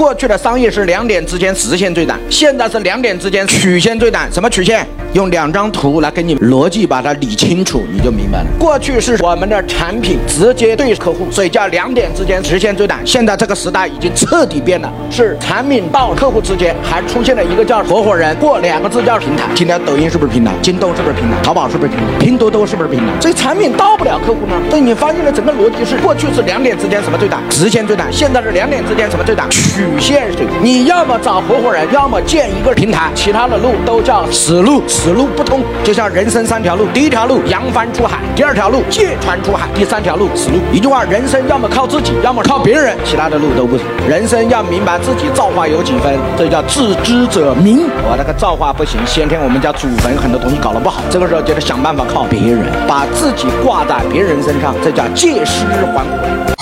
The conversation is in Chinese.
过去的商业是两点之间直线最短，现在是两点之间曲线最短。什么曲线？用两张图来给你逻辑把它理清楚，你就明白了。过去是我们的产品直接对客户，所以叫两点之间直线最短。现在这个时代已经彻底变了，是产品到客户之间还出现了一个叫合伙人，过两个字叫平台。今天抖音是不是平台？京东是不是平台？淘宝是不是平台？拼多多是不是平台？所以产品到不了客户呢？所以你发现了整个逻辑是：过去是两点之间什么最短？直线最短。现在是两点之间什么最短？曲线最短。你要么找合伙人，要么建一个平台，其他的路都叫死路。死路不通，就像人生三条路，第一条路扬帆出海，第二条路借船出海，第三条路死路。一句话，人生要么靠自己，要么靠别人，其他的路都不行。人生要明白自己造化有几分，这叫自知者明。我那个造化不行，先天我们家祖坟很多东西搞得不好，这个时候就得想办法靠别人，把自己挂在别人身上，这叫借尸还魂。